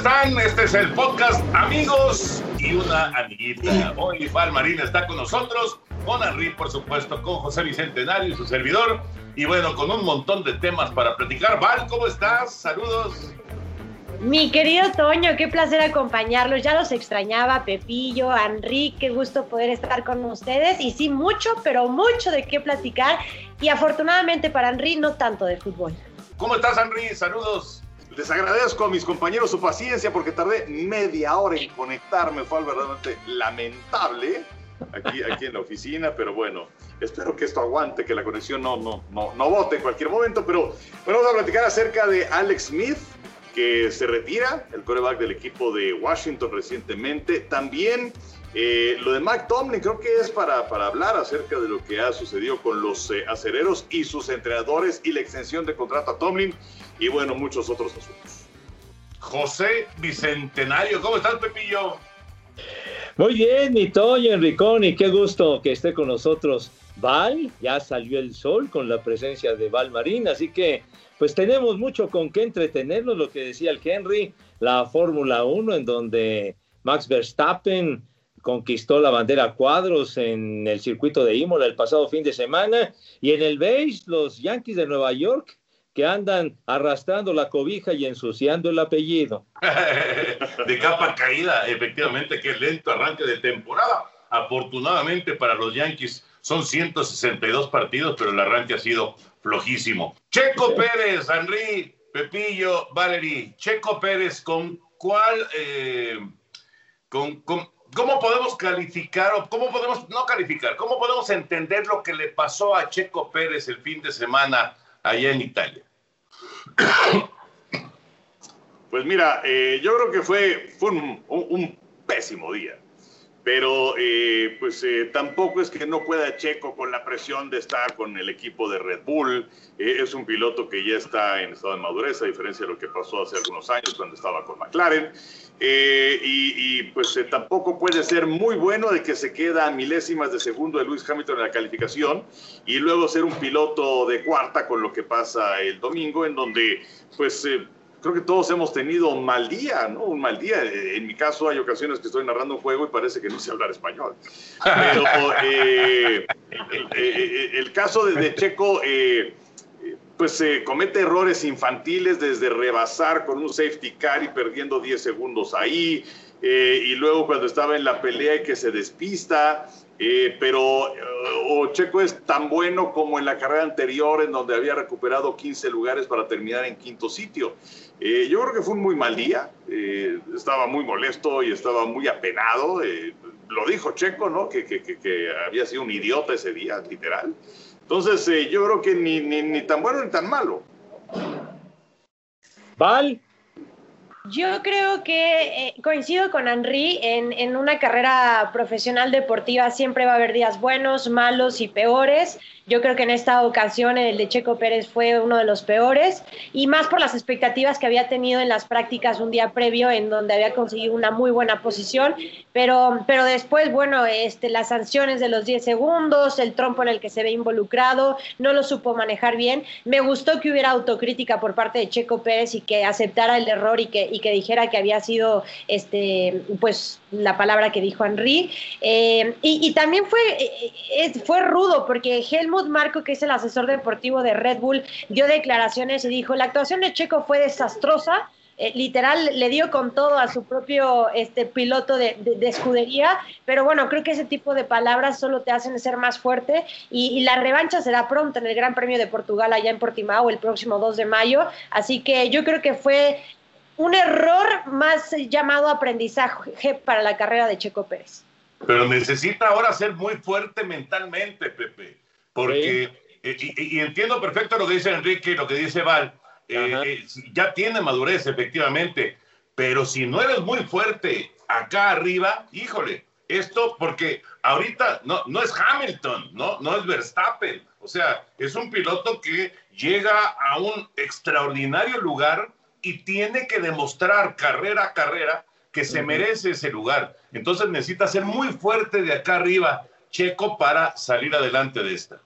Están? Este es el podcast Amigos y una amiguita. Hoy Val Marina está con nosotros, con Henry, por supuesto, con José Bicentenario y su servidor. Y bueno, con un montón de temas para platicar. Val, ¿cómo estás? Saludos. Mi querido Toño, qué placer acompañarlos. Ya los extrañaba, Pepillo, Henry, qué gusto poder estar con ustedes. Y sí, mucho, pero mucho de qué platicar. Y afortunadamente para Henry, no tanto de fútbol. ¿Cómo estás, Henry? Saludos. Les agradezco a mis compañeros su paciencia porque tardé media hora en conectarme. Fue verdaderamente lamentable aquí, aquí en la oficina, pero bueno, espero que esto aguante, que la conexión no, no, no, no bote en cualquier momento. Pero bueno, vamos a platicar acerca de Alex Smith, que se retira, el coreback del equipo de Washington recientemente. También eh, lo de Mike Tomlin creo que es para, para hablar acerca de lo que ha sucedido con los eh, acereros y sus entrenadores y la extensión de contrato a Tomlin y bueno, muchos otros asuntos. José Bicentenario, ¿cómo estás, Pepillo? Muy bien, mi Toño Enricón, y qué gusto que esté con nosotros Val. Ya salió el sol con la presencia de Val Marín, así que pues tenemos mucho con qué entretenernos, lo que decía el Henry, la Fórmula 1, en donde Max Verstappen conquistó la bandera cuadros en el circuito de Imola el pasado fin de semana, y en el beige los Yankees de Nueva York que andan arrastrando la cobija y ensuciando el apellido. de capa caída, efectivamente, qué lento arranque de temporada. Afortunadamente para los Yankees son 162 partidos, pero el arranque ha sido flojísimo. Checo Pérez, Henry, Pepillo, Valery, Checo Pérez, ¿con cuál, eh, con, con, cómo podemos calificar o cómo podemos, no calificar, cómo podemos entender lo que le pasó a Checo Pérez el fin de semana allá en Italia? Pues mira, eh, yo creo que fue, un pésimo día. Pero eh, pues eh, tampoco es que no pueda Checo con la presión de estar con el equipo de Red Bull. Eh, es un piloto que ya está en estado de madurez, a diferencia de lo que pasó hace algunos años cuando estaba con McLaren. Y, pues tampoco puede ser muy bueno de que se queda a milésimas de segundo de Lewis Hamilton en la calificación y luego ser un piloto de cuarta con lo que pasa el domingo, en donde pues creo que todos hemos tenido un mal día, ¿no? Un mal día. En mi caso hay ocasiones que estoy narrando un juego y parece que no sé hablar español. Pero eh, el, el, caso de, de Checo, eh, pues eh, comete errores infantiles desde rebasar con un safety car y perdiendo 10 segundos ahí. y luego cuando estaba en la pelea y que se despista. Eh, pero o Checo es tan bueno como en la carrera anterior, en donde había recuperado 15 lugares para terminar en quinto sitio. Eh, yo creo que fue un muy mal día, eh, estaba muy molesto y estaba muy apenado. lo dijo Checo, ¿no? Que, que, había sido un idiota ese día, literal. Entonces, yo creo que ni, ni, ni tan bueno ni tan malo. Val. Yo creo que eh, coincido con Henry en, en, una carrera profesional deportiva siempre va a haber días buenos, malos y peores. Yo creo que en esta ocasión el de Checo Pérez fue uno de los peores y más por las expectativas que había tenido en las prácticas un día previo en donde había conseguido una muy buena posición, pero, pero después, bueno, este, las sanciones de los 10 segundos, el trompo en el que se ve involucrado, no lo supo manejar bien. Me gustó que hubiera autocrítica por parte de Checo Pérez y que aceptara el error y que, y que dijera que había sido, este, pues, la palabra que dijo Henry. Eh, y, y, también fue, eh, fue rudo porque Helmut Marco, que es el asesor deportivo de Red Bull, dio declaraciones y dijo, la actuación de Checo fue desastrosa, eh, literal le dio con todo a su propio este, piloto de, de, de, escudería, pero bueno, creo que ese tipo de palabras solo te hacen ser más fuerte y, y, la revancha será pronto en el Gran Premio de Portugal allá en Portimao el próximo 2 de mayo, así que yo creo que fue un error más llamado aprendizaje para la carrera de Checo Pérez. Pero necesita ahora ser muy fuerte mentalmente, Pepe porque y, entiendo perfecto lo que dice Enrique y lo que dice Val. Eh, ya tiene madurez, efectivamente, pero si no eres muy fuerte acá arriba, híjole, esto porque ahorita no, no es Hamilton, ¿no? no es Verstappen, o sea, es un piloto que llega a un extraordinario lugar y tiene que demostrar carrera a carrera que se merece ese lugar. Entonces necesita ser muy fuerte de acá arriba, Checo, para salir adelante de esta.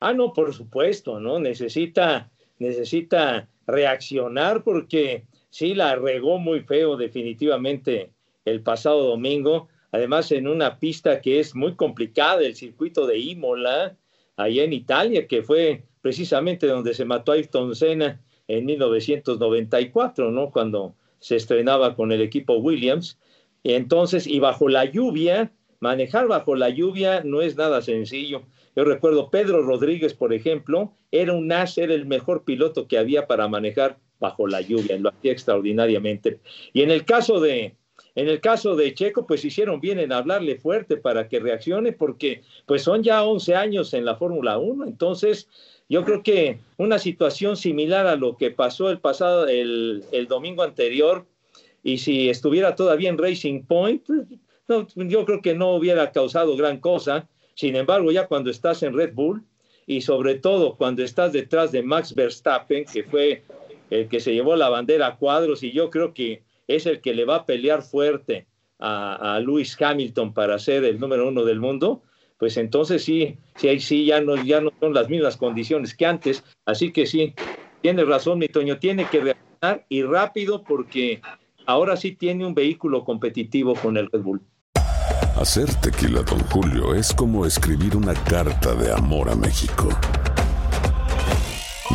Ah, no, por supuesto, ¿no? Necesita, necesita reaccionar porque sí la regó muy feo definitivamente el pasado domingo, además en una pista que es muy complicada, el circuito de Imola, allá en Italia, que fue precisamente donde se mató a Ayrton Senna en 1994, ¿no? Cuando se estrenaba con el equipo Williams. Entonces, y bajo la lluvia, manejar bajo la lluvia no es nada sencillo. Yo recuerdo Pedro Rodríguez, por ejemplo, era un as, era el mejor piloto que había para manejar bajo la lluvia, lo hacía extraordinariamente. Y en el caso de, en el caso de Checo, pues hicieron bien en hablarle fuerte para que reaccione, porque pues son ya 11 años en la Fórmula 1, entonces yo creo que una situación similar a lo que pasó el pasado, el, domingo anterior, y si estuviera todavía en Racing Point, pues, yo creo que no hubiera causado gran cosa. Sin embargo, ya cuando estás en Red Bull y sobre todo cuando estás detrás de Max Verstappen, que fue el que se llevó la bandera a cuadros y yo creo que es el que le va a pelear fuerte a, a Lewis Hamilton para ser el número uno del mundo, pues entonces sí, sí, sí ya no, ya no son las mismas condiciones que antes. Así que sí, tiene razón, mi Toño, tiene que reaccionar y rápido porque ahora sí tiene un vehículo competitivo con el Red Bull. Hacer tequila, don Julio, es como escribir una carta de amor a México.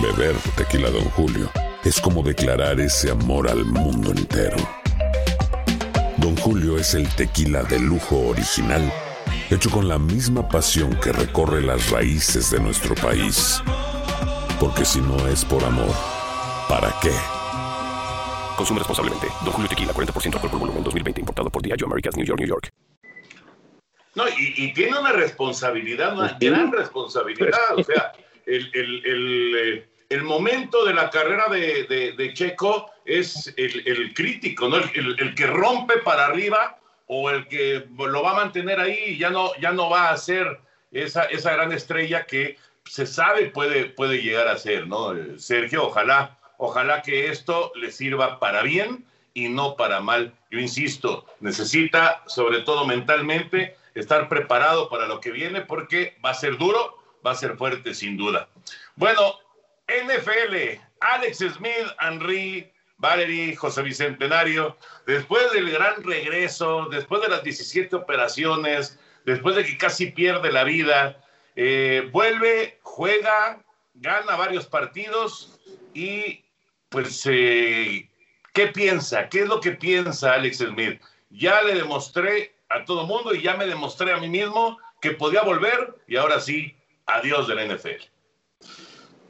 Beber tequila, don Julio, es como declarar ese amor al mundo entero. Don Julio es el tequila de lujo original hecho con la misma pasión que recorre las raíces de nuestro país. Porque si no es por amor, ¿para qué? Consume responsablemente. Don Julio Tequila, 40% alcohol por volumen, 2020. Importado por Diageo Americas, New York, New York. No, y, tiene una responsabilidad, una gran responsabilidad. O sea, el, el, el, momento de la carrera de, de, Checo es el, crítico, ¿no? el, que rompe para arriba o el que lo va a mantener ahí ya no, ya no va a ser esa, esa gran estrella que se sabe puede, puede llegar a ser, ¿no? Sergio, ojalá, ojalá que esto le sirva para bien y no para mal. Yo insisto, necesita, sobre todo mentalmente, estar preparado para lo que viene porque va a ser duro, va a ser fuerte sin duda. Bueno, NFL, Alex Smith, Henry, Valerie, José Bicentenario, después del gran regreso, después de las 17 operaciones, después de que casi pierde la vida, eh, vuelve, juega, gana varios partidos y pues, eh, ¿qué piensa? ¿Qué es lo que piensa Alex Smith? Ya le demostré a todo mundo y ya me demostré a mí mismo que podía volver y ahora sí, adiós del NFL.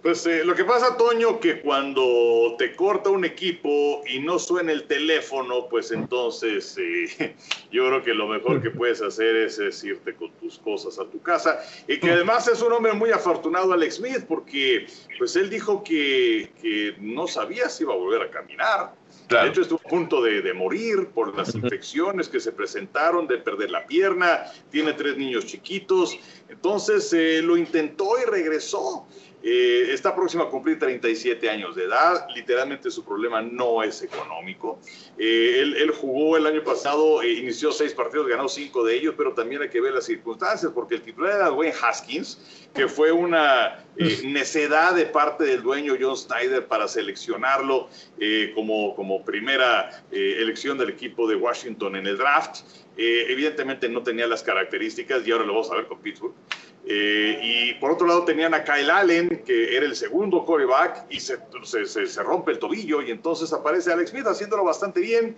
Pues eh, lo que pasa, Toño, que cuando te corta un equipo y no suena el teléfono, pues entonces eh, yo creo que lo mejor que puedes hacer es, irte con tus cosas a tu casa. Y que además es un hombre muy afortunado, Alex Smith, porque pues él dijo que, que no sabía si iba a volver a caminar. De hecho, estuvo a punto de, de, morir por las infecciones que se presentaron, de perder la pierna, tiene tres niños chiquitos, entonces eh, lo intentó y regresó. Eh, está próximo a cumplir 37 años de edad. Literalmente su problema no es económico. Eh, él, jugó el año pasado, eh, inició seis partidos, ganó cinco de ellos, pero también hay que ver las circunstancias, porque el titular era Wayne Haskins, que fue una necedad de parte del dueño John Snyder para seleccionarlo como, como primera elección del equipo de Washington en el draft. evidentemente no tenía las características y ahora lo vamos a ver con Pittsburgh. Eh, y por otro lado tenían a Kyle Allen, que era el segundo coreback, y se, se, rompe el tobillo, y entonces aparece Alex Smith haciéndolo bastante bien,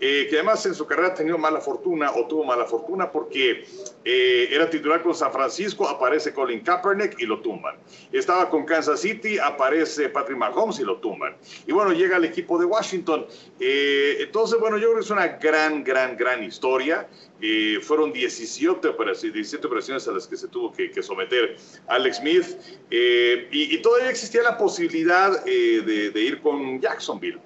eh, que además en su carrera ha tenido mala fortuna, o tuvo mala fortuna, porque eh, era titular con San Francisco, aparece Colin Kaepernick y lo tumban. Estaba con Kansas City, aparece Patrick Mahomes y lo tumban. Y bueno, llega al equipo de Washington. entonces, bueno, yo creo que es una gran, gran, gran historia. Eh, fueron 17 operaciones, 17 operaciones a las que se tuvo que, someter Alex Smith eh, y, todavía existía la posibilidad de, de, ir con Jacksonville.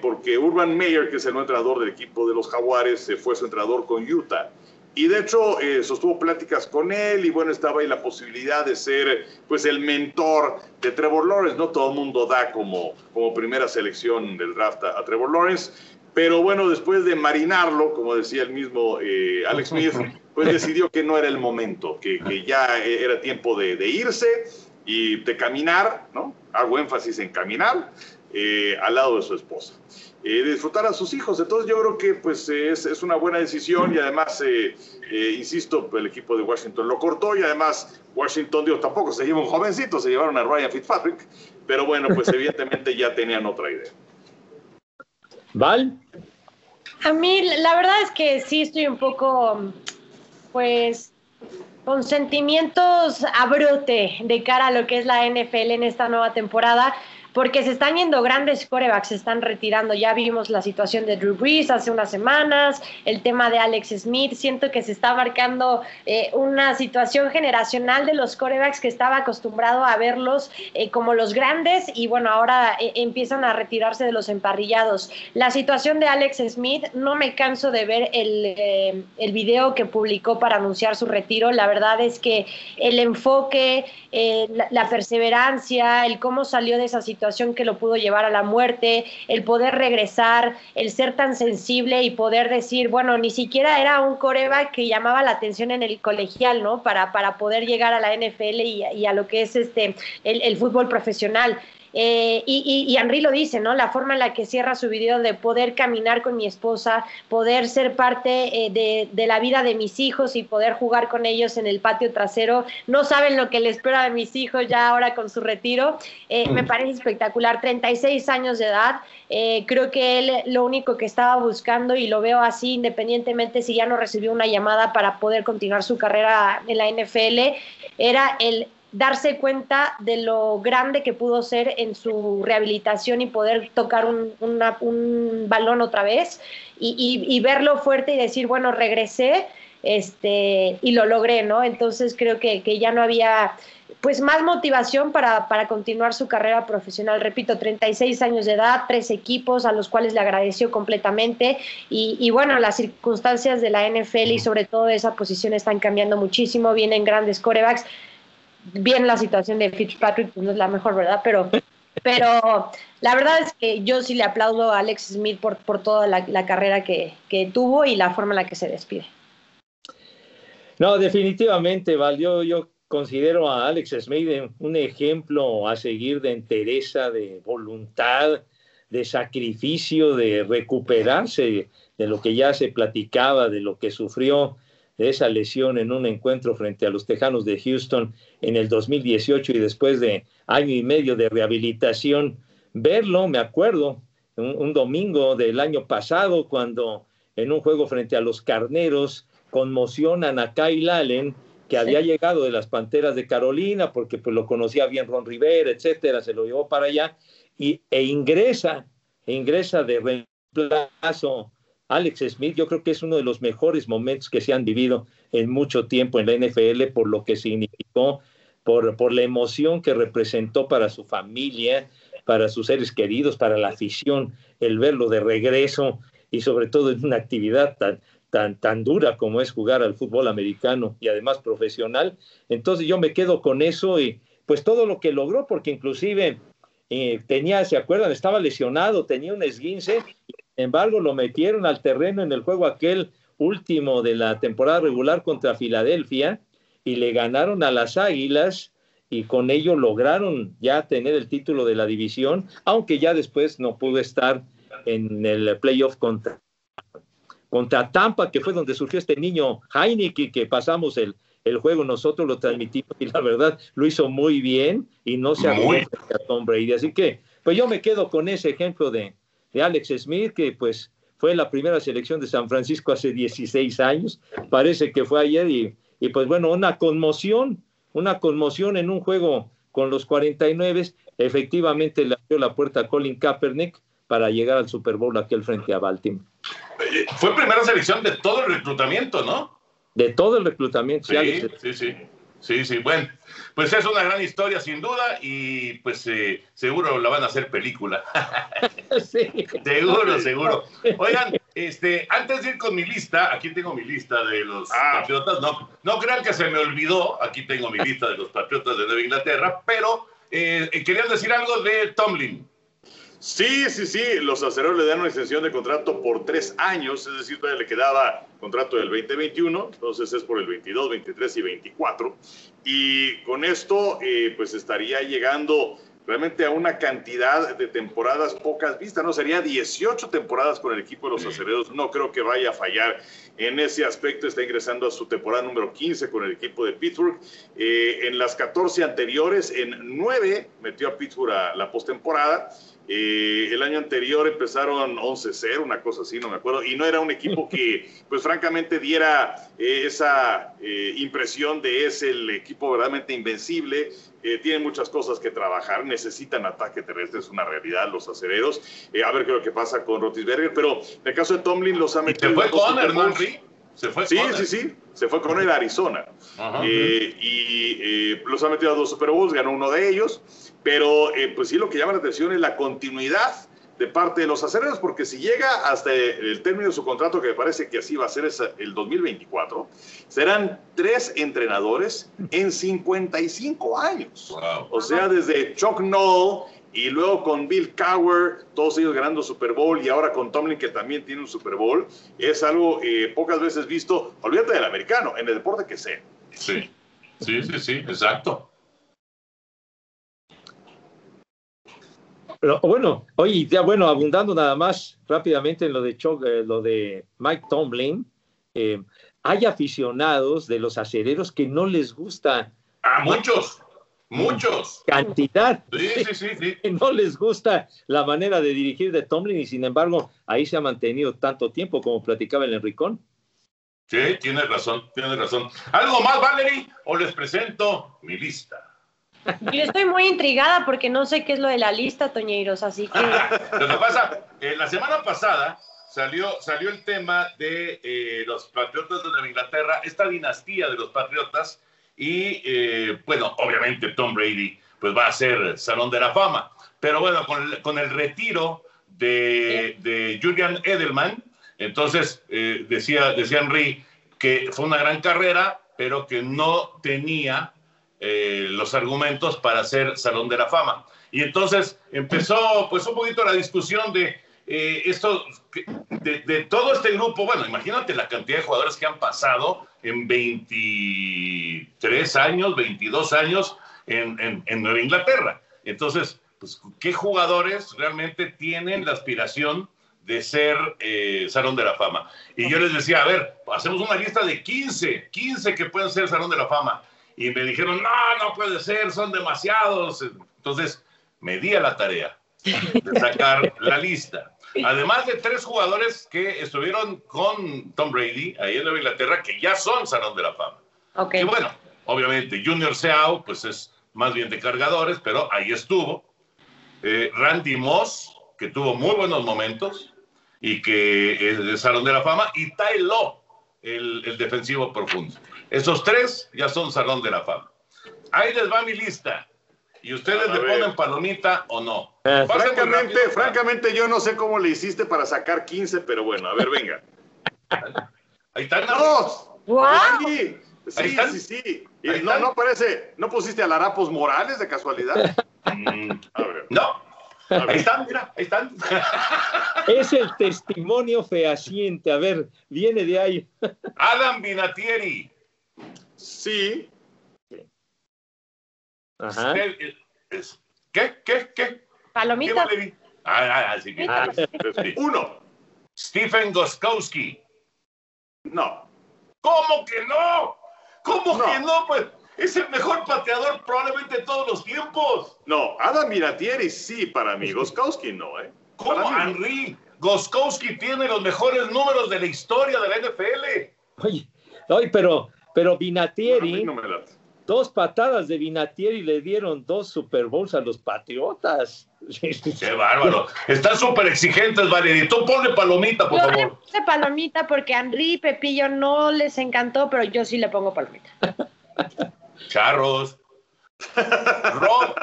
porque Urban Meyer, que es el nuevo entrenador del equipo de los Jaguares, fue su entrenador con Utah. Y de hecho eh, sostuvo pláticas con él y bueno, estaba ahí la posibilidad de ser pues el mentor de Trevor Lawrence. No todo el mundo da como, como primera selección del draft a, Trevor Lawrence, pero bueno, después de marinarlo, como decía el mismo eh, Alex Smith, pues decidió que no era el momento, que, que ya era tiempo de, de, irse y de caminar, ¿no? Hago énfasis en caminar eh, al lado de su esposa eh, disfrutar a sus hijos. Entonces yo creo que pues es, es una buena decisión y además, eh, eh, insisto, el equipo de Washington lo cortó y además Washington, Dios, tampoco se lleva un jovencito, se llevaron a Ryan Fitzpatrick, pero bueno, pues evidentemente ya tenían otra idea. ¿Val? A mí la verdad es que sí estoy un poco, pues, con sentimientos a brote de cara a lo que es la NFL en esta nueva temporada porque se están yendo grandes corebacks, se están retirando. Ya vimos la situación de Drew Brees hace unas semanas, el tema de Alex Smith. Siento que se está marcando eh, una situación generacional de los corebacks que estaba acostumbrado a verlos eh, como los grandes y bueno, ahora eh, empiezan a retirarse de los emparrillados. La situación de Alex Smith, no me canso de ver el, el video que publicó para anunciar su retiro. La verdad es que el enfoque, la, la perseverancia, el cómo salió de esa situación, situación que lo pudo llevar a la muerte, el poder regresar, el ser tan sensible y poder decir, bueno, ni siquiera era un coreback que llamaba la atención en el colegial, ¿no? Para, para poder llegar a la NFL y, a lo que es este el, el fútbol profesional. Eh, y, y, Henry lo dice, ¿no? La forma en la que cierra su video de poder caminar con mi esposa, poder ser parte eh, de, de, la vida de mis hijos y poder jugar con ellos en el patio trasero. No saben lo que le espera a mis hijos ya ahora con su retiro. Eh, me parece espectacular. 36 años de edad. creo que él lo único que estaba buscando, y lo veo así, independientemente si ya no recibió una llamada para poder continuar su carrera en la NFL, era el darse cuenta de lo grande que pudo ser en su rehabilitación y poder tocar un, un balón otra vez y, y, verlo fuerte y decir, bueno, regresé este, y lo logré, ¿no? Entonces creo que, que ya no había pues más motivación para, para, continuar su carrera profesional. Repito, 36 años de edad, tres equipos a los cuales le agradeció completamente y, y, bueno, las circunstancias de la NFL y sobre todo esa posición están cambiando muchísimo, vienen grandes corebacks bien la situación de Fitzpatrick pues no es la mejor, ¿verdad? Pero, pero la verdad es que yo sí le aplaudo a Alex Smith por, por toda la, carrera que, tuvo y la forma en la que se despide. No, definitivamente, Val. Yo, considero a Alex Smith un ejemplo a seguir de entereza, de voluntad, de sacrificio, de recuperarse de lo que ya se platicaba, de lo que sufrió de esa lesión en un encuentro frente a los Tejanos de Houston en el 2018 y después de año y medio de rehabilitación, verlo, me acuerdo, un, domingo del año pasado cuando en un juego frente a los Carneros conmocionan a Kyle Allen, que había llegado de las Panteras de Carolina, porque pues lo conocía bien Ron Rivera, etcétera, se lo llevó para allá, y, e ingresa, e ingresa de reemplazo Alex Smith yo creo que es uno de los mejores momentos que se han vivido en mucho tiempo en la NFL por lo que significó, por, por la emoción que representó para su familia, para sus seres queridos, para la afición, el verlo de regreso y sobre todo en una actividad tan, tan, tan dura como es jugar al fútbol americano y además profesional. Entonces yo me quedo con eso y pues todo lo que logró, porque inclusive eh, tenía, ¿se acuerdan? Estaba lesionado, tenía un esguince embargo, lo metieron al terreno en el juego aquel último de la temporada regular contra Filadelfia y le ganaron a las Águilas y con ello lograron ya tener el título de la división, aunque ya después no pudo estar en el playoff contra, contra Tampa, que fue donde surgió este niño Heineken, que pasamos el, el juego, nosotros lo transmitimos y la verdad lo hizo muy bien y no se arrugó a Tom Brady. Así que, pues yo me quedo con ese ejemplo de, de Alex Smith, que pues fue la primera selección de San Francisco hace 16 años, parece que fue ayer, y, y pues bueno, una conmoción, una conmoción en un juego con los 49, efectivamente le abrió la puerta a Colin Kaepernick para llegar al Super Bowl aquel frente a Baltimore. Eh, Fue primera selección de todo el reclutamiento, ¿no? De todo el reclutamiento. Sí, Alex. sí, sí. Sí, sí, bueno, pues es una gran historia sin duda y pues eh, seguro la van a hacer película. Sí. seguro, seguro. Oigan, este, antes de ir con mi lista, aquí tengo mi lista de los Ah. patriotas. No, no crean que se me olvidó, aquí tengo mi lista de los patriotas de Nueva Inglaterra, pero eh, eh, querían decir algo de Tomlin. Sí, sí, sí, los acereros le dan una extensión de contrato por tres años, es decir, todavía le quedaba contrato del 2021, entonces es por el 22, 23 y 24. Y con esto, eh, pues estaría llegando realmente a una cantidad de temporadas pocas vistas, ¿no? Sería 18 temporadas con el equipo de los acereros, no creo que vaya a fallar en ese aspecto, está ingresando a su temporada número 15 con el equipo de Pittsburgh. Eh, en las 14 anteriores, en 9 metió a Pittsburgh a la postemporada. Eh, el año anterior empezaron 11-0, una cosa así, no me acuerdo, y no era un equipo que, pues francamente, diera eh, esa eh, impresión de es el equipo verdaderamente invencible. Eh, tienen muchas cosas que trabajar, necesitan ataque terrestre, es una realidad los acereros. A ver qué es lo que pasa con Rotisberger, pero en el caso de Tomlin los ha Y metido. se fue Conner, ¿no. Henry? Se fue Sí, Conner. sí, sí. Se fue con él a Arizona. Ajá. Eh, y eh, los ha metido a dos Super Bowls, ganó uno de ellos. Pero eh, pues sí, lo que llama la atención es la continuidad de parte de los acereros, porque si llega hasta el término de su contrato, que me parece que así va a ser es el 2024, serán tres entrenadores en 55 años. Wow. O sea, desde Chuck Noll y luego con Bill Cowher, todos ellos ganando Super Bowl y ahora con Tomlin que también tiene un Super Bowl, es algo eh, pocas veces visto, olvídate del americano, en el deporte que sea. Sí, sí, sí, sí, exacto. Pero bueno, oye, ya bueno, abundando nada más rápidamente en lo de Chuck, eh, lo de Mike Tomlin, eh, hay aficionados de los acereros que no les gusta A muchos, muchos. cantidad, Sí, sí, sí, sí. que no les gusta la manera de dirigir de Tomlin y sin embargo ahí se ha mantenido tanto tiempo como platicaba el Enricón. Sí, tienes razón, tienes razón. ¿Algo más, Valerie? ¿O les presento mi lista? Yo estoy muy intrigada porque no sé qué es lo de la lista, Toñeiros, así que Lo que pasa, eh, la semana pasada salió, salió el tema de eh, los Patriotas de Nueva Inglaterra, esta dinastía de los Patriotas, y eh, bueno, obviamente Tom Brady pues va a ser Salón de la Fama, pero bueno, con el, retiro de, Julian Edelman, entonces eh, decía, decía Henry que fue una gran carrera, pero que no tenía eh, los argumentos para ser Salón de la Fama. Y entonces empezó pues un poquito la discusión de esto, de todo este grupo, bueno, imagínate la cantidad de jugadores que han pasado en 23 años, 22 años en, en- en Nueva Inglaterra. Entonces, pues, ¿qué jugadores realmente tienen la aspiración de ser eh, Salón de la Fama? Y yo les decía, a ver, hacemos una lista de 15, 15 que pueden ser Salón de la Fama. Y me dijeron, no, no puede ser, son demasiados. Entonces, me di a la tarea de sacar la lista. Además de tres jugadores que estuvieron con Tom Brady ahí en Nueva Inglaterra, que ya son Salón de la Fama. ok. Y bueno, obviamente Junior Seau, pues es más bien de cargadores, pero ahí estuvo. Eh, Randy Moss, que tuvo muy buenos momentos y que es de Salón de la Fama, y Tai Lo, el, el defensivo profundo. Esos tres ya son Salón de la Fama. Ahí les va mi lista. Y ustedes le ponen palomita o no. Eh, Francamente, rápido. francamente, yo no sé cómo le hiciste para sacar 15, pero bueno, a ver, venga. Ahí están. ¡Dos! ¡Wow! Sí, Ahí sí, están. sí, sí. Y Ahí no, están. no parece, ¿no pusiste a Larapos Morales de casualidad? Mm, A ver, no. a Ahí están, mira, ahí están. Es el testimonio fehaciente, a ver, viene de ahí. Adam Vinatieri. Sí, Ajá. ¿Qué? ¿Qué? ¿Qué? ¿Qué, Palomita. Valerie? Ah, ah, ah, sí. Ah. Sí. uno. Stephen Goskowski. No, ¿Cómo que no? ¿Cómo No. que no? Pues es el mejor pateador probablemente de todos los tiempos. no. Adam Miratieri sí para mí. Goskowski no, ¿eh? ¿Cómo, no. Henry? Goskowski tiene los mejores números de la historia de la NFL. Oye, oye, pero, pero A mí Vinatieri no me late. Dos patadas de Vinatieri le dieron dos Super Bowls a los Patriotas. Qué bárbaro. Están súper exigentes, Valeria. Tú ponle palomita, por Yo favor. puse palomita porque a Henry y Pepillo no les encantó, pero yo sí le pongo palomita. Charros. Rob,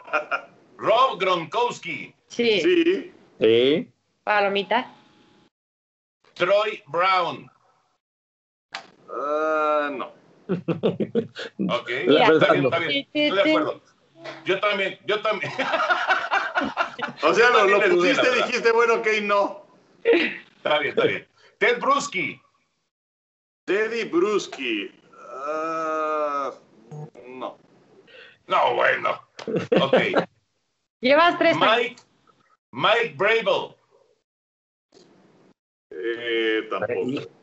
Rob Gronkowski. Sí, Sí. Sí. palomita. Troy Brown. Ah, no. Ok. La está bien, no. está bien. Estoy de acuerdo. Yo también, yo también. O sea, lo, lo pusiste dijiste, bueno, ok, no. Está bien, está bien. Ted Bruschi. Teddy Bruschi. Ah, no. No, bueno. Ok. Llevas tres. Mike, Mike Brable. Eh, tampoco.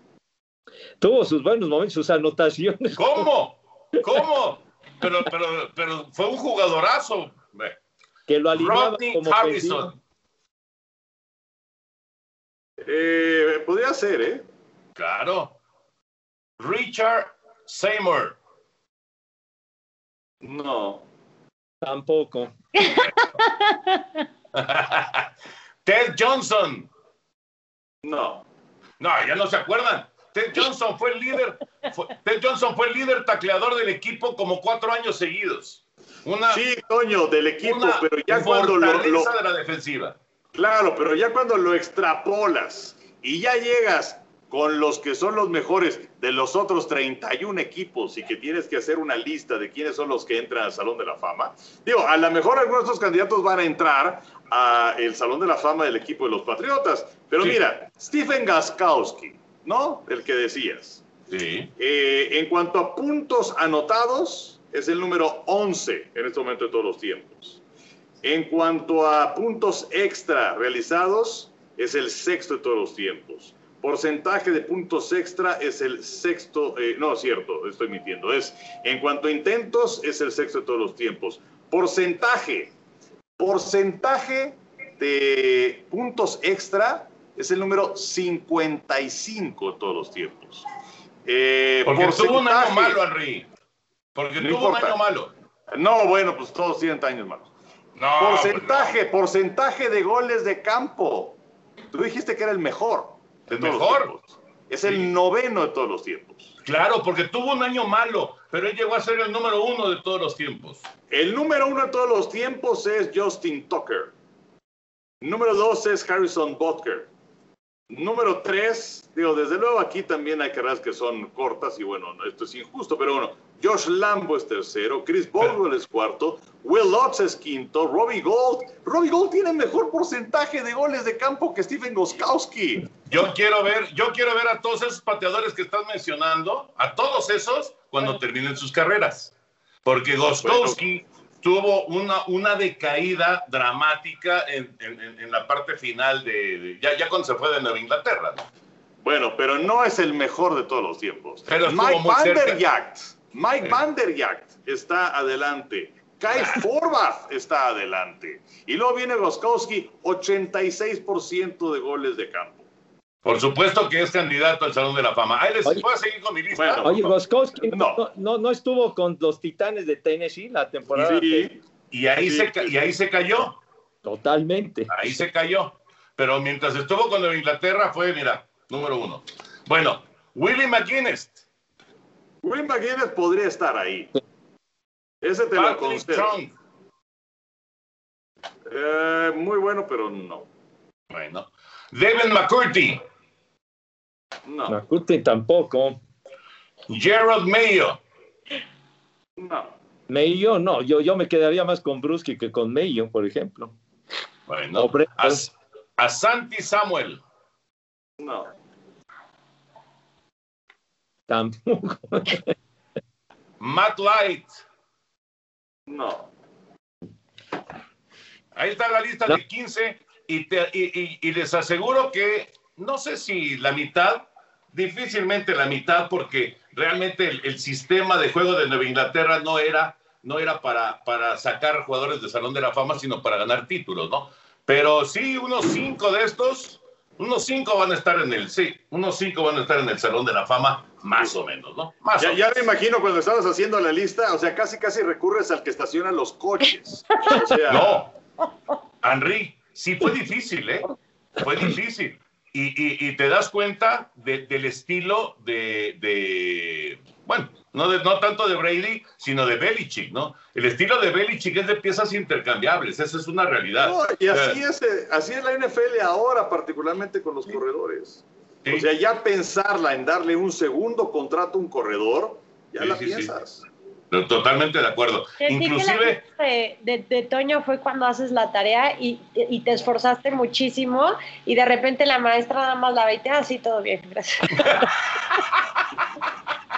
Tuvo sus buenos momentos, sus anotaciones. ¿Cómo? ¿Cómo? Pero, pero, pero fue un jugadorazo. Que lo alineaba Rodney como. Harrison. Eh, podría ser, ¿eh? Claro. Richard Seymour. No. Tampoco. Ted Johnson. No. No, ya no se acuerdan. Ted Johnson fue el líder. fue- Ted Johnson fue el líder tacleador del equipo como cuatro años seguidos. Una, Sí, Toño, del equipo, una pero ya cuando lo, lo- de la defensiva. Claro, pero ya cuando lo extrapolas y ya llegas con los que son los mejores de los otros 31 equipos y que tienes que hacer una lista de quiénes son los que entran al Salón de la Fama. Digo, a lo mejor algunos de estos candidatos van a entrar al Salón de la Fama del equipo de los Patriotas. Pero Sí. mira, Stephen Gaskowski, ¿no? El que decías. Sí. Eh, en cuanto a puntos anotados, es el número 11 en este momento de todos los tiempos. En cuanto a puntos extra realizados, es el sexto de todos los tiempos. Porcentaje de puntos extra es el sexto, eh, no, es cierto, estoy mintiendo. Es, en cuanto a intentos, es el sexto de todos los tiempos. Porcentaje, porcentaje de puntos extra es el número 55 de todos los tiempos. Eh, Porque tuvo un año malo, Henry. Porque No tuvo un año malo. No, bueno, pues todos tienen años malos. No, porcentaje, porcentaje de goles de campo. Tú dijiste que era el mejor de El todos mejor. los tiempos. Es el noveno de todos los tiempos. Claro, porque tuvo un año malo, pero él llegó a ser el número uno de todos los tiempos. El número uno de todos los tiempos es Justin Tucker. Número dos es Harrison Butker. Número tres, digo, desde luego aquí también hay carreras que son cortas y bueno, no, esto es injusto, pero bueno, Josh Lambo es tercero, Chris Boswell es cuarto, Will Lutz es quinto, Robbie Gold. Robbie Gold tiene mejor porcentaje de goles de campo que Stephen Goskowski. Yo quiero ver, yo quiero ver a todos esos pateadores que estás mencionando, a todos esos, cuando terminen sus carreras. Porque Goskowski tuvo una, una decaída dramática en, en- la parte final de, de- ya, ya cuando se fue de Nueva Inglaterra. ¿no? Bueno, pero no es el mejor de todos los tiempos. Pero Mike muy Van der cerca. Jagt, Mike Sí. Está adelante. Kai Forbath está adelante. Y luego viene Goskowski, 86% de goles de campo. Por supuesto que es candidato al Salón de la Fama. Ahí les Oye. voy a seguir con mi lista. Bueno, Oye, Goskowski No. no. No, no estuvo con los Titanes de Tennessee la temporada. Sí, y, ahí sí, se, y ahí se cayó. Totalmente. Ahí se cayó. Pero mientras estuvo con Nueva Inglaterra fue, mira, número uno. Bueno, Willie McGuinness, Will McGuinness podría estar ahí. Ese te lo Patrick concedo. Strong. Eh, muy bueno, pero no. Bueno, David McCurdy, No, Macuti tampoco. Gerald Mayo, no. Mayo, no. Yo, yo me quedaría más con Bruschi que con Mayo, por ejemplo. bueno, Hombre. a, a Santi Samuel, No. Tampoco. Matt Light. No. Ahí está la lista No. de 15 y, te- y- y- y les aseguro que no sé si la mitad, difícilmente la mitad, porque realmente el, el sistema de juego de Nueva Inglaterra no era, no era para, para sacar jugadores de Salón de la Fama, sino para ganar títulos, ¿no? Pero sí, unos cinco de estos, unos cinco van a estar en el, sí, unos cinco van a estar en el Salón de la Fama más o menos, ¿no? Más ya, ya me imagino cuando estabas haciendo la lista, o sea, casi casi recurres al que estaciona los coches. O sea... No, Henry, sí fue difícil, ¿eh? Fue difícil. Y, y, te das cuenta del estilo de, de bueno, no, de, no tanto de Brady, sino de Belichick, ¿no? El estilo de Belichick es de piezas intercambiables, esa es una realidad. y así, es, eh, así es la NFL ahora, particularmente con los corredores. O sea, ya pensarla en darle un segundo contrato a un corredor, ya la piensas. Totalmente de acuerdo. Inclusive... De, de, Toño fue cuando haces la tarea y, y, te esforzaste muchísimo y de repente la maestra nada más la ve y te así todo bien, gracias.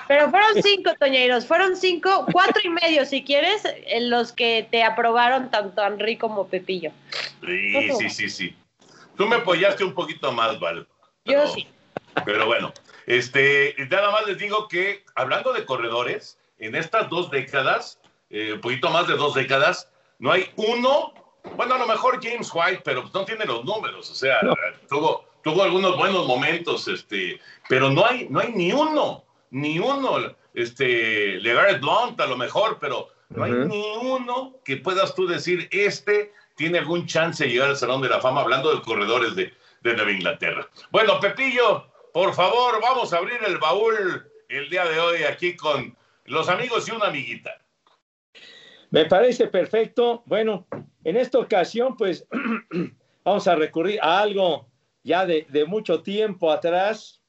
Pero fueron cinco, Toñeiros, fueron cinco, cuatro y medio, si quieres, en los que te aprobaron tanto Henry como Pepillo. Sí, sí, sí, sí. Tú me apoyaste un poquito más, Val. Yo sí. Pero bueno, este, nada más les digo que hablando de corredores, en estas dos décadas, eh, un poquito más de dos décadas, no hay uno, bueno, a lo mejor James White, pero no tiene los números, o sea, tuvo, tuvo algunos buenos momentos, este, pero no hay, no hay ni uno ni uno, este, Legarrette Blunt a lo mejor, pero no hay ni uno que puedas tú decir, este tiene algún chance de llegar al Salón de la Fama, hablando de corredores de, de Nueva Inglaterra. Bueno, Pepillo, por favor, vamos a abrir el baúl el día de hoy aquí con los amigos y una amiguita. Me parece perfecto. Bueno, en esta ocasión, pues vamos a recurrir a algo ya de, mucho tiempo atrás.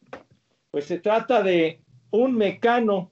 Pues se trata de un mecano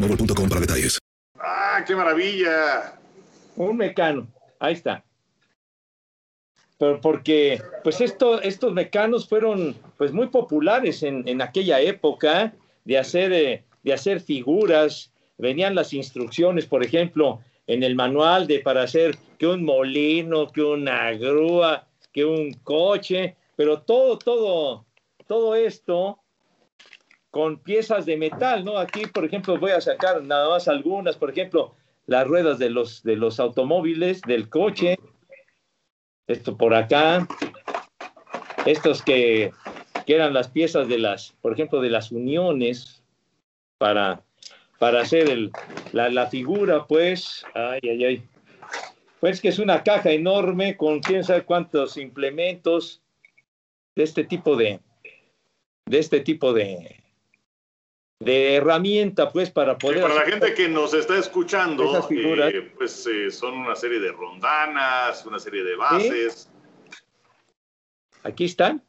Para detalles. ¡Ah, qué maravilla! Un mecano, ahí está. Pero porque, pues esto, estos mecanos fueron pues muy populares en, en aquella época de hacer, eh, de hacer figuras. Venían las instrucciones, por ejemplo, en el manual de para hacer que un molino, que una grúa, que un coche, pero todo, todo, todo esto con piezas de metal, ¿no? Aquí, por ejemplo, voy a sacar nada más algunas, por ejemplo, las ruedas de los, de los automóviles, del coche, esto por acá, estos que, que eran las piezas de las, por ejemplo, de las uniones para, para hacer el, la, la figura, pues, ay, ay, ay, pues que es una caja enorme con quién sabe cuántos implementos de este tipo de, de este tipo de, de herramienta, pues, para poder... para la gente que nos está escuchando, eh, pues eh, son una serie de rondanas, una serie de bases. Aquí están.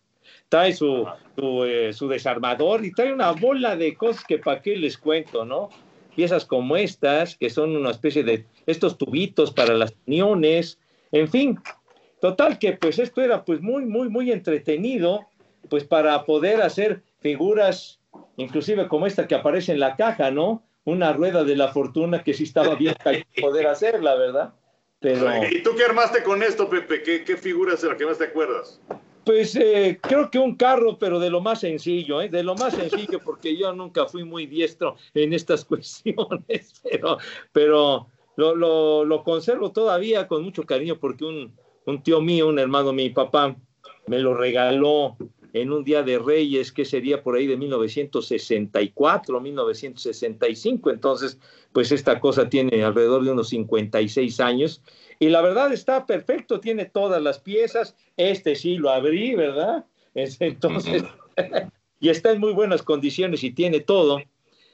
Trae su, su, eh, su, desarmador y trae una bola de cosas que para qué les cuento, ¿no? Piezas como estas, que son una especie de estos tubitos para las uniones, en fin. Total que pues esto era pues muy, muy, muy entretenido, pues para poder hacer figuras inclusive como esta que aparece en la caja, ¿no? Una rueda de la fortuna que sí estaba bien poder hacerla, ¿verdad? Pero... ¿Y tú qué armaste con esto, Pepe? ¿Qué, figura es la que más te acuerdas? Pues eh, creo que un carro, pero de lo más sencillo, ¿eh? de lo más sencillo, porque yo nunca fui muy diestro en estas cuestiones, pero, pero lo, lo, lo conservo todavía con mucho cariño porque un, un tío mío, un hermano mi papá, me lo regaló en un día de Reyes, que sería por ahí de 1964, 1965. Entonces, pues esta cosa tiene alrededor de unos 56 años. Y la verdad está perfecto, tiene todas las piezas. Este sí lo abrí, ¿verdad? Entonces, y está en muy buenas condiciones y tiene todo.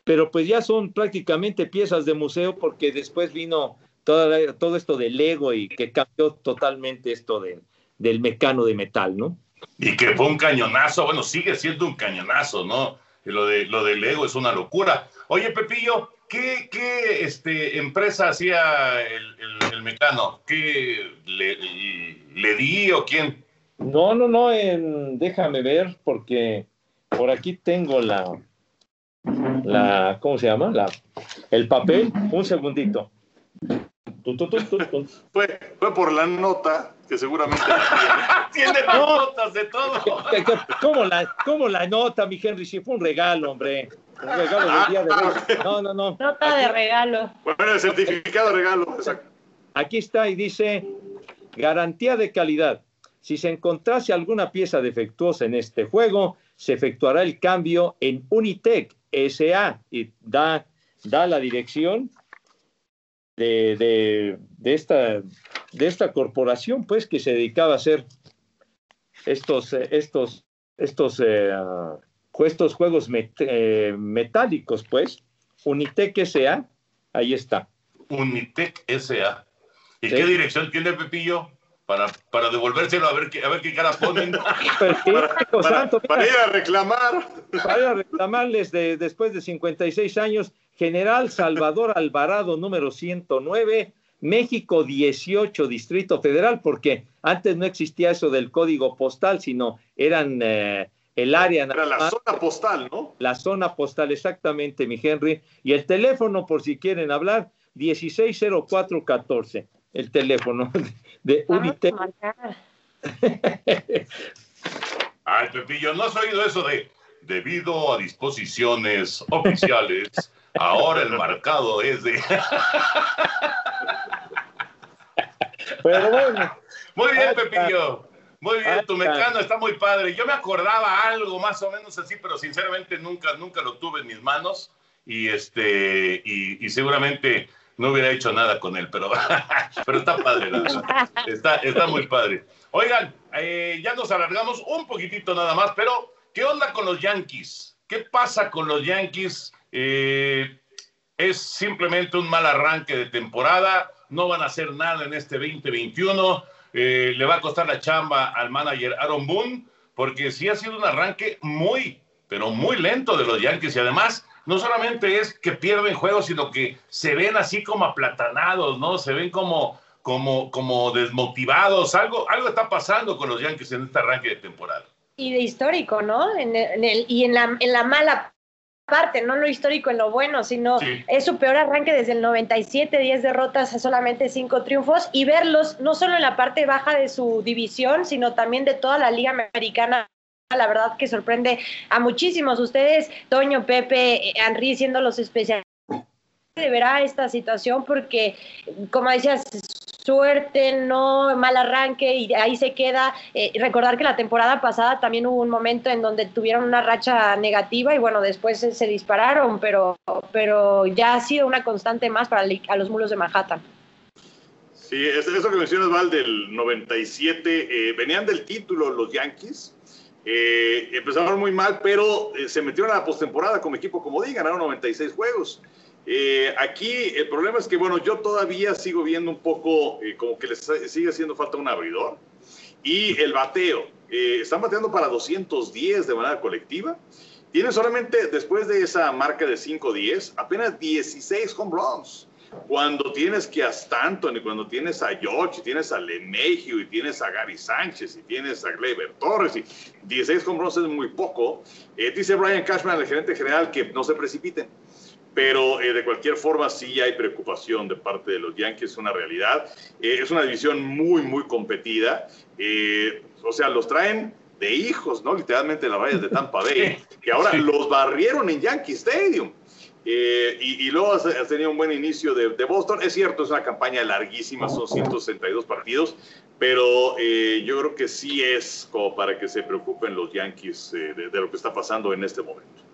Pero pues ya son prácticamente piezas de museo porque después vino todo esto del Lego y que cambió totalmente esto del mecano de metal, ¿no? Y que fue un cañonazo, bueno, sigue siendo un cañonazo, ¿no? lo de lo del Lego es una locura. Oye, Pepillo, ¿qué, qué este, empresa hacía el, el, mecano? ¿Qué le, le, di o quién? No, no, no, déjame ver, porque por aquí tengo la. la, ¿cómo se llama? La, el papel. Un segundito. Fue, fue por la nota que seguramente tiene las notas de todo. ¿Cómo la, ¿Cómo la nota, mi Henry? Si fue un regalo, hombre. Un regalo del día de hoy. No, no, no. Nota de regalo. Bueno, el certificado de regalo. Exacto. Aquí está y dice garantía de calidad. Si se encontrase alguna pieza defectuosa en este juego, se efectuará el cambio en Unitec SA y da, da la dirección de, de, de, esta, de esta corporación, pues, que se dedicaba a hacer estos, eh, estos, estos, eh, estos juegos met, eh, metálicos, pues. Unitec SA, ahí está. Unitec SA. ¿Y ¿Sí? qué dirección tiene Pepillo? Para, para devolvérselo a ver qué, a ver qué cara ponen. para, Santo, para, ir a reclamar. Para ir a reclamarles de, después de 56 años. General Salvador Alvarado, número 109, México 18, Distrito Federal, porque antes no existía eso del código postal, sino eran eh, el área. Era la zona postal, ¿no? La zona postal, exactamente, mi Henry. Y el teléfono, por si quieren hablar, 160414, el teléfono de Unite. Ay, Pepillo, ¿no has oído eso de debido a disposiciones oficiales? Ahora el marcado es de. Pero bueno. Muy bien, Pepillo. Muy bien, tu mecano está muy padre. Yo me acordaba algo más o menos así, pero sinceramente nunca, nunca lo tuve en mis manos y este y, y seguramente no hubiera hecho nada con él, pero, pero está padre, la verdad. Está, está muy padre. Oigan, eh, ya nos alargamos un poquitito nada más, pero ¿qué onda con los Yankees? ¿Qué pasa con los Yankees? Eh, es simplemente un mal arranque de temporada, no van a hacer nada en este 2021, eh, le va a costar la chamba al manager Aaron Boone, porque sí ha sido un arranque muy, pero muy lento de los Yankees y además no solamente es que pierden juegos, sino que se ven así como aplatanados, ¿no? Se ven como, como, como desmotivados. Algo, algo está pasando con los Yankees en este arranque de temporada. Y de histórico, ¿no? En el, en el, y en la, en la mala parte, no lo histórico en lo bueno, sino sí. es su peor arranque desde el 97, 10 derrotas a solamente 5 triunfos y verlos no solo en la parte baja de su división, sino también de toda la liga americana la verdad que sorprende a muchísimos. Ustedes, Toño, Pepe, Henry, siendo los especialistas, verá esta situación porque, como decías, suerte, no mal arranque y ahí se queda. Eh, recordar que la temporada pasada también hubo un momento en donde tuvieron una racha negativa y bueno, después se, dispararon, pero, pero ya ha sido una constante más para los mulos de Manhattan. Sí, eso que mencionas, Val, del 97, eh, venían del título los Yankees, eh, empezaron muy mal, pero eh, se metieron a la postemporada como equipo como digan, ganaron 96 juegos. Eh, aquí el problema es que, bueno, yo todavía sigo viendo un poco eh, como que les sigue haciendo falta un abridor. Y el bateo, están bateando para 210 de manera colectiva. Tienen solamente, después de esa marca de 5-10, apenas 16 home runs cuando tienes que a Stanton y cuando tienes a George y tienes a Lemegio y tienes a Gary Sánchez y tienes a Gleyber Torres y 16 home runs es muy poco. Eh, dice Brian Cashman, el gerente general, que no se precipiten. Pero eh, de cualquier forma sí hay preocupación de parte de los Yankees, es una realidad. Eh, es una división muy, muy competida. Eh, o sea, los traen de hijos, ¿no? Literalmente las rayas de Tampa Bay, que ahora sí. los barrieron en Yankee Stadium. Eh, y, y, luego has, tenido un buen inicio de, de, Boston. Es cierto, es una campaña larguísima, son 162 partidos, pero eh, yo creo que sí es como para que se preocupen los Yankees eh, de, de, lo que está pasando en este momento.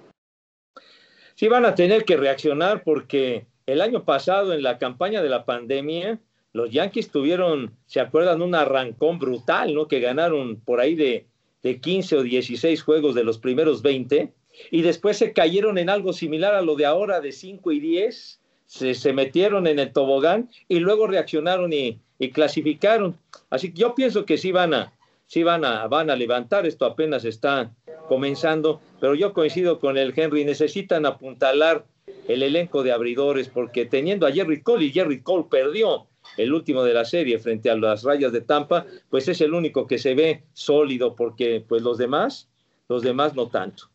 Sí, van a tener que reaccionar porque el año pasado, en la campaña de la pandemia, los Yankees tuvieron, ¿se acuerdan? Un arrancón brutal, ¿no? Que ganaron por ahí de, de 15 o 16 juegos de los primeros 20 y después se cayeron en algo similar a lo de ahora de 5 y 10, se, se, metieron en el tobogán y luego reaccionaron y, y, clasificaron. Así que yo pienso que sí van a, sí van a, van a levantar, esto apenas está comenzando, pero yo coincido con el Henry, necesitan apuntalar el elenco de abridores porque teniendo a Jerry Cole y Jerry Cole perdió el último de la serie frente a las rayas de Tampa, pues es el único que se ve sólido porque pues los demás, los demás no tanto.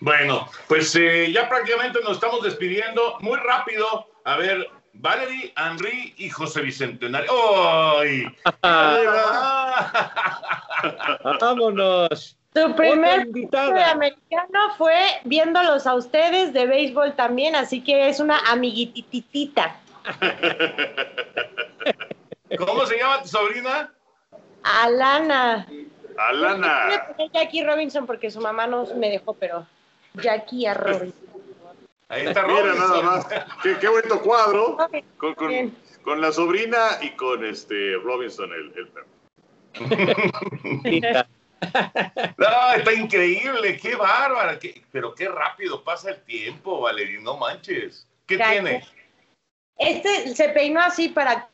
Bueno, pues eh, ya prácticamente nos estamos despidiendo. Muy rápido. A ver, Valerie, Henry y José Bicentenario. ¡Ay! ¡Vámonos! Tu primer de americano fue viéndolos a ustedes de béisbol también, así que es una amiguititita. ¿Cómo se llama tu sobrina? Alana. Alana. Jackie Robinson porque su mamá no me dejó, pero Jackie a Robinson. Ahí está Mira Robinson. nada más. Qué, qué bonito cuadro. Con, con- con la sobrina y con este Robinson, el, el perro. No, está increíble, qué bárbara, qué- pero qué rápido pasa el tiempo, Valerie, no manches. ¿Qué Gracias. tiene? Este se peinó así para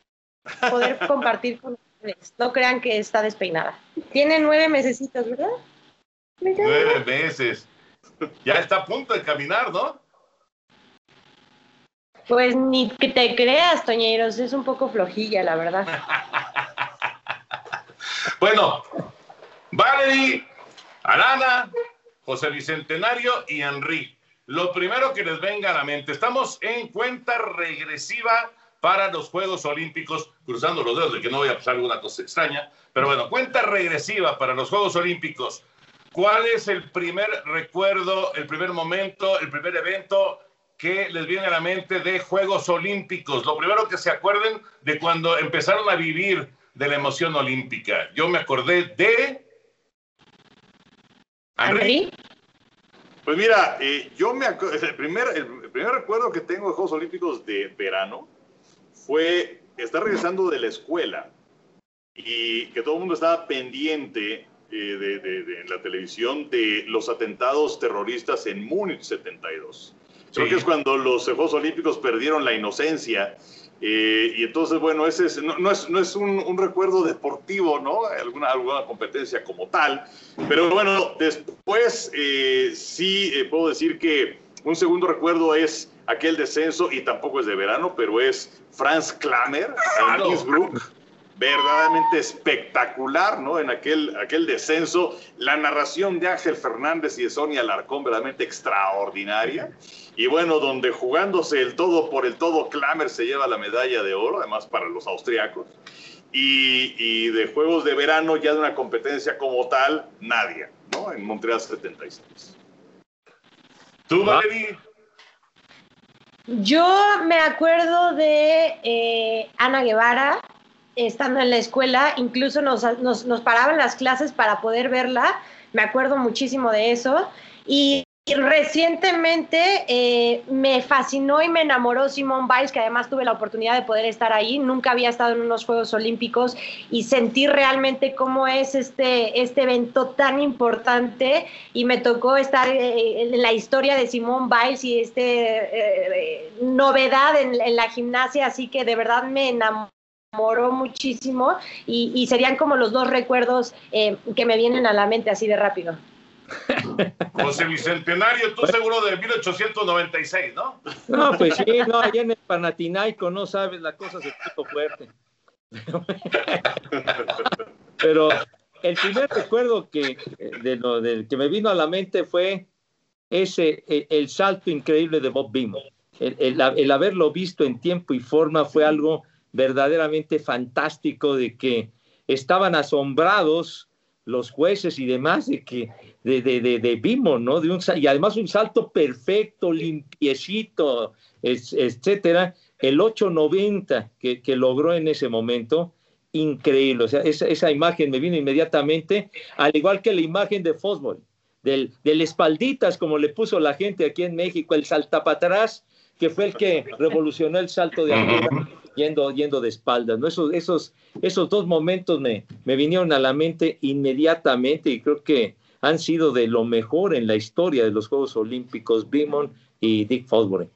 poder compartir con ustedes. No crean que está despeinada. Tiene nueve mesecitos, ¿verdad? Nueve meses. Ya está a punto de caminar, ¿no? Pues ni que te creas, Toñeros, es un poco flojilla, la verdad. Bueno, Valerie, Alana, José Bicentenario y Henry. Lo primero que les venga a la mente, estamos en cuenta regresiva para los Juegos Olímpicos, cruzando los dedos de que no vaya a pasar alguna cosa extraña, pero bueno, cuenta regresiva para los Juegos Olímpicos. ¿Cuál es el primer recuerdo, el primer momento, el primer evento que les viene a la mente de Juegos Olímpicos? Lo primero que se acuerden de cuando empezaron a vivir de la emoción olímpica. Yo me acordé de... ¿Henry? Pues mira, eh, yo me el primer, el primer recuerdo que tengo de Juegos Olímpicos de verano fue estar regresando de la escuela y que todo el mundo estaba pendiente eh, de, de- de- en la televisión de los atentados terroristas en Múnich 72. Creo Sí. que es cuando los Juegos Olímpicos perdieron la inocencia. eh, y entonces, bueno, ese es- no, no es, no es un, un recuerdo deportivo, ¿no? Alguna, alguna competencia como tal. Pero bueno, después eh, sí eh, puedo decir que un segundo recuerdo es aquel descenso, y tampoco es de verano, pero es Franz Klammer Claro. en Innsbruck. Verdaderamente espectacular, ¿no? En aquel, aquel descenso. La narración de Ángel Fernández y de Sonia Alarcón, verdaderamente extraordinaria. Y bueno, donde jugándose el todo por el todo, Klammer se lleva la medalla de oro, además para los austriacos. Y, y de Juegos de Verano, ya de una competencia como tal, nadie, ¿no? En Montreal 76. ¿Tú, Valerie? Yo me acuerdo de eh, Ana Guevara, estando en la escuela, incluso nos, nos, paraban las clases para poder verla, me acuerdo muchísimo de eso. Y recientemente eh, me fascinó y me enamoró Simone Biles, que además tuve la oportunidad de poder estar ahí, nunca había estado en unos Juegos Olímpicos y sentir realmente cómo es este, este evento tan importante. Y me tocó estar eh, en la historia de Simone Biles y este eh, novedad en, en la gimnasia, así que de verdad me enamoró muchísimo y, y serían como los dos recuerdos eh, que me vienen a la mente así de rápido. José Bicentenario, tú seguro de 1896, ¿no? No, pues sí, no, allá en el Panatinaico, no sabes, la cosa se puso fuerte. Pero el primer recuerdo que, de lo, del que me vino a la mente fue ese, el, el salto increíble de Bob Beamon. El, el- el haberlo visto en tiempo y forma fue algo verdaderamente fantástico de que estaban asombrados los jueces y demás de que de, de, de, Beamon, ¿no? Un, y además un salto perfecto, limpiecito, es- etcétera. El 890 que, que logró en ese momento, increíble. O sea, esa, esa imagen me vino inmediatamente, al igual que la imagen de Fosbury, del, del espalditas, como le puso la gente aquí en México, el saltapatrás, que fue el que revolucionó el salto de altura yendo, yendo de espaldas. ¿no? Esos, esos, esos dos momentos me, me vinieron a la mente inmediatamente y creo que han sido de lo mejor en la historia de los Juegos Olímpicos, Beamon y Dick Fosbury.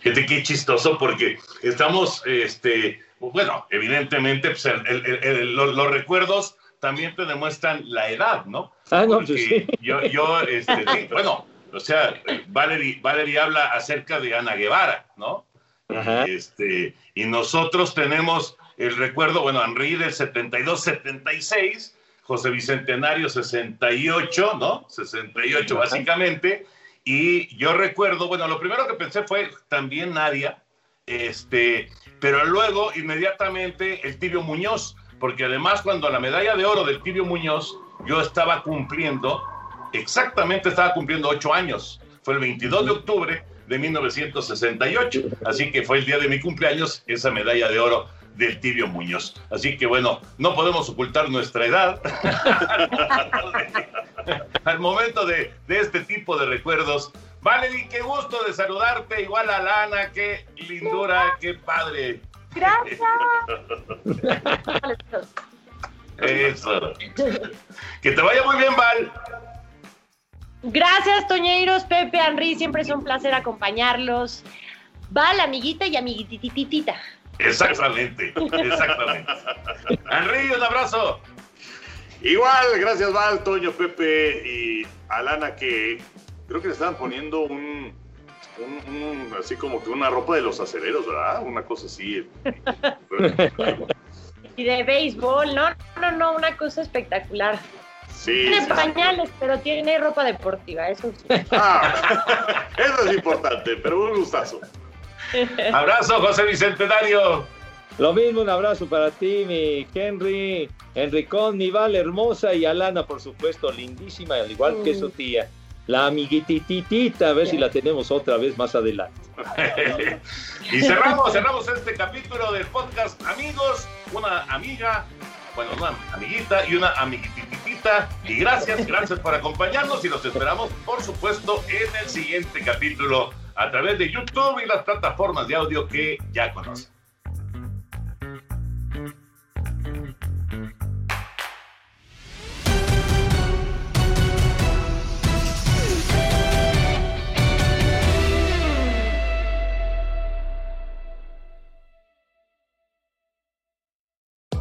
Fíjate qué chistoso porque estamos, este, bueno, evidentemente pues, el- el- el- el- los, los recuerdos también te demuestran la edad, ¿no? Ah, no, pues sí. yo, yo, este, bueno, o sea, Valerie, Valerie habla acerca de Ana Guevara, ¿no? Ajá. Este, y nosotros tenemos el recuerdo, bueno, Henry del 72-76, José Bicentenario 68, ¿no? 68 básicamente, Y yo recuerdo, bueno, lo primero que pensé fue también Nadia, este, pero luego inmediatamente el Tibio Muñoz, porque además cuando la medalla de oro del Tibio Muñoz, yo estaba cumpliendo, exactamente estaba cumpliendo ocho años. Fue el 22 de octubre de 1968, así que fue el día de mi cumpleaños esa medalla de oro del Tibio Muñoz. Así que bueno, no podemos ocultar nuestra edad al momento de, de este tipo de recuerdos. Valerie, qué gusto de saludarte, igual a Lana, qué lindura, qué padre. Gracias. Eso. Que te vaya muy bien, Val. Gracias, Toñeiros, Pepe, Henry, siempre es un placer acompañarlos. Val, amiguita y amiguitititita. Exactamente, exactamente. Henry, un abrazo. Igual, gracias Val, Toño, Pepe y Alana que creo que le estaban poniendo un, un- un- así como que una ropa de los aceleros, ¿verdad? Una cosa así. Y de béisbol, no, no, no, una cosa espectacular. Sí. Tiene sí. pañales, pero tiene ropa deportiva, eso sí. Ah, eso es importante, pero un gustazo. Abrazo, José Bicentenario. Lo mismo, un abrazo para ti, mi Henry, Enricón, mi Val hermosa y Alana, por supuesto, lindísima, al igual que su tía. La amiguitititita, a ver si la tenemos otra vez más adelante. Y cerramos, cerramos este capítulo del podcast Amigos, una amiga, bueno, una amiguita y una amiguititita. Y gracias, gracias por acompañarnos y los esperamos, por supuesto, en el siguiente capítulo a través de YouTube y las plataformas de audio que ya conocen.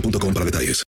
boostmobile.com para detalles.